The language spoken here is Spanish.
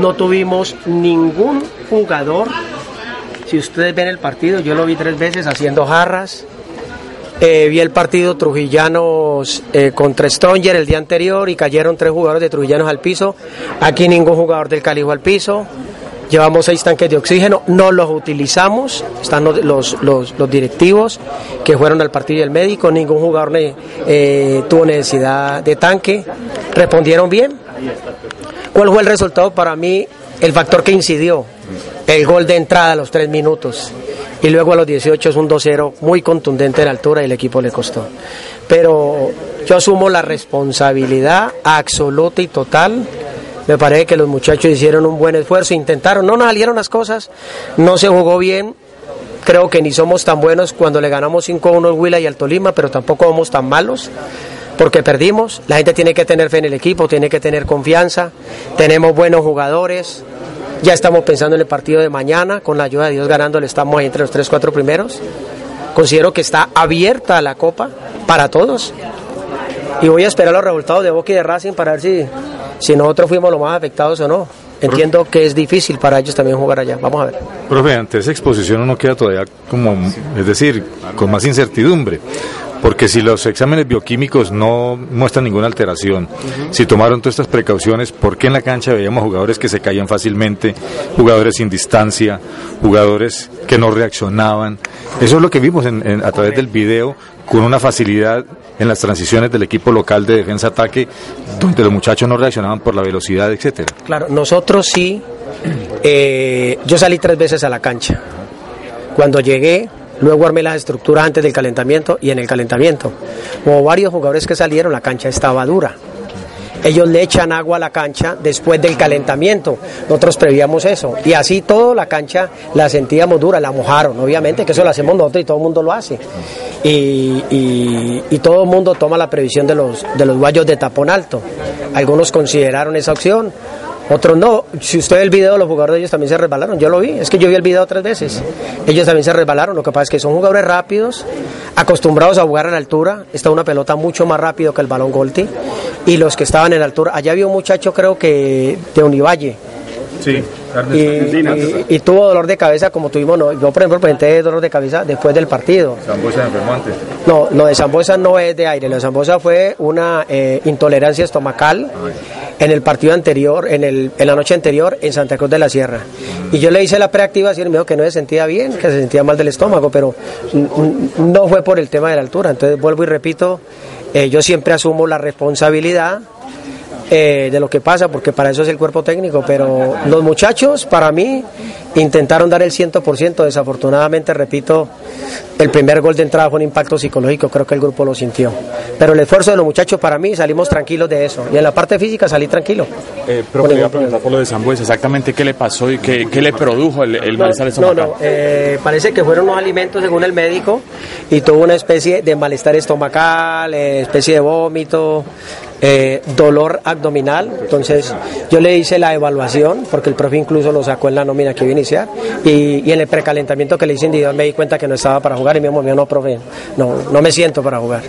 no tuvimos ningún jugador. Si ustedes ven el partido, yo lo vi tres veces haciendo jarras. Eh, vi el partido Trujillanos eh, contra Stronger el día anterior y cayeron tres jugadores de Trujillanos al piso. Aquí ningún jugador del Calijo al piso. Llevamos seis tanques de oxígeno, no los utilizamos, están los, los, directivos que fueron al partido del médico, ningún jugador eh, tuvo necesidad de tanque, respondieron bien. ¿Cuál fue el resultado para mí? El factor que incidió, el gol de entrada a los tres minutos y luego a los 18 es un 2-0 muy contundente de la altura y el equipo le costó. Pero yo asumo la responsabilidad absoluta y total me parece que los muchachos hicieron un buen esfuerzo, intentaron, no nos salieron las cosas, no se jugó bien. Creo que ni somos tan buenos cuando le ganamos 5-1 al Huila y al Tolima, pero tampoco somos tan malos porque perdimos. La gente tiene que tener fe en el equipo, tiene que tener confianza. Tenemos buenos jugadores. Ya estamos pensando en el partido de mañana, con la ayuda de Dios ganándole, estamos ahí entre los 3-4 primeros. Considero que está abierta la copa para todos. Y voy a esperar los resultados de Boca y de Racing para ver si si nosotros fuimos los más afectados o no. Entiendo que es difícil para ellos también jugar allá. Vamos a ver. Profe, ante esa exposición uno queda todavía como, es decir, con más incertidumbre. Porque si los exámenes bioquímicos no muestran ninguna alteración, si tomaron todas estas precauciones, ¿por qué en la cancha veíamos jugadores que se caían fácilmente, jugadores sin distancia, jugadores que no reaccionaban? Eso es lo que vimos a través del video, con una facilidad en las transiciones del equipo local de defensa-ataque, donde los muchachos no reaccionaban por la velocidad, etcétera. Claro, nosotros sí. Eh, yo salí tres veces a la cancha. Cuando llegué, luego armé las estructuras antes del calentamiento y en el calentamiento. Como varios jugadores que salieron, la cancha estaba dura ellos le echan agua a la cancha después del calentamiento. Nosotros prevíamos eso. Y así toda la cancha la sentíamos dura, la mojaron, obviamente, que eso lo hacemos nosotros y todo el mundo lo hace. Y, y, todo el mundo toma la previsión de los, de los guayos de tapón alto. Algunos consideraron esa opción, otros no. Si usted ve el video, los jugadores de ellos también se resbalaron. Yo lo vi. Es que yo vi el video tres veces. Ellos también se resbalaron. Lo que pasa es que son jugadores rápidos, acostumbrados a jugar a la altura. Está una pelota mucho más rápido que el balón Golti. Y los que estaban en la altura. Allá había un muchacho, creo que de Univalle. Sí. Y, y, tuvo dolor de cabeza como tuvimos, no, yo por ejemplo presenté dolor de cabeza después del partido. ¿Zambosa enfermó antes? No, lo de Zambosa no es de aire, lo de Zambosa fue una eh, intolerancia estomacal en el partido anterior, en, el, en la noche anterior en Santa Cruz de la Sierra. Y yo le hice la preactivación y me dijo que no se sentía bien, que se sentía mal del estómago, pero no fue por el tema de la altura. Entonces vuelvo y repito, eh, yo siempre asumo la responsabilidad eh, de lo que pasa, porque para eso es el cuerpo técnico, pero los muchachos, para mí, intentaron dar el 100%, desafortunadamente, repito, el primer gol de entrada fue un impacto psicológico, creo que el grupo lo sintió. Pero el esfuerzo de los muchachos, para mí, salimos tranquilos de eso, y en la parte física salí tranquilo. Eh, pero le a preguntar por lo de Sambuesa, exactamente qué le pasó y qué, le produjo el, el malestar estomacal. No, no, eh, parece que fueron los alimentos según el médico, y tuvo una especie de malestar estomacal, eh, especie de vómito, eh, dolor abdominal. Entonces yo le hice la evaluación, porque el profe incluso lo sacó en la nómina que iba a iniciar, y, en el precalentamiento que le hice individual me di cuenta que no estaba para jugar y mi mamá no, profe, no, no me siento para jugar.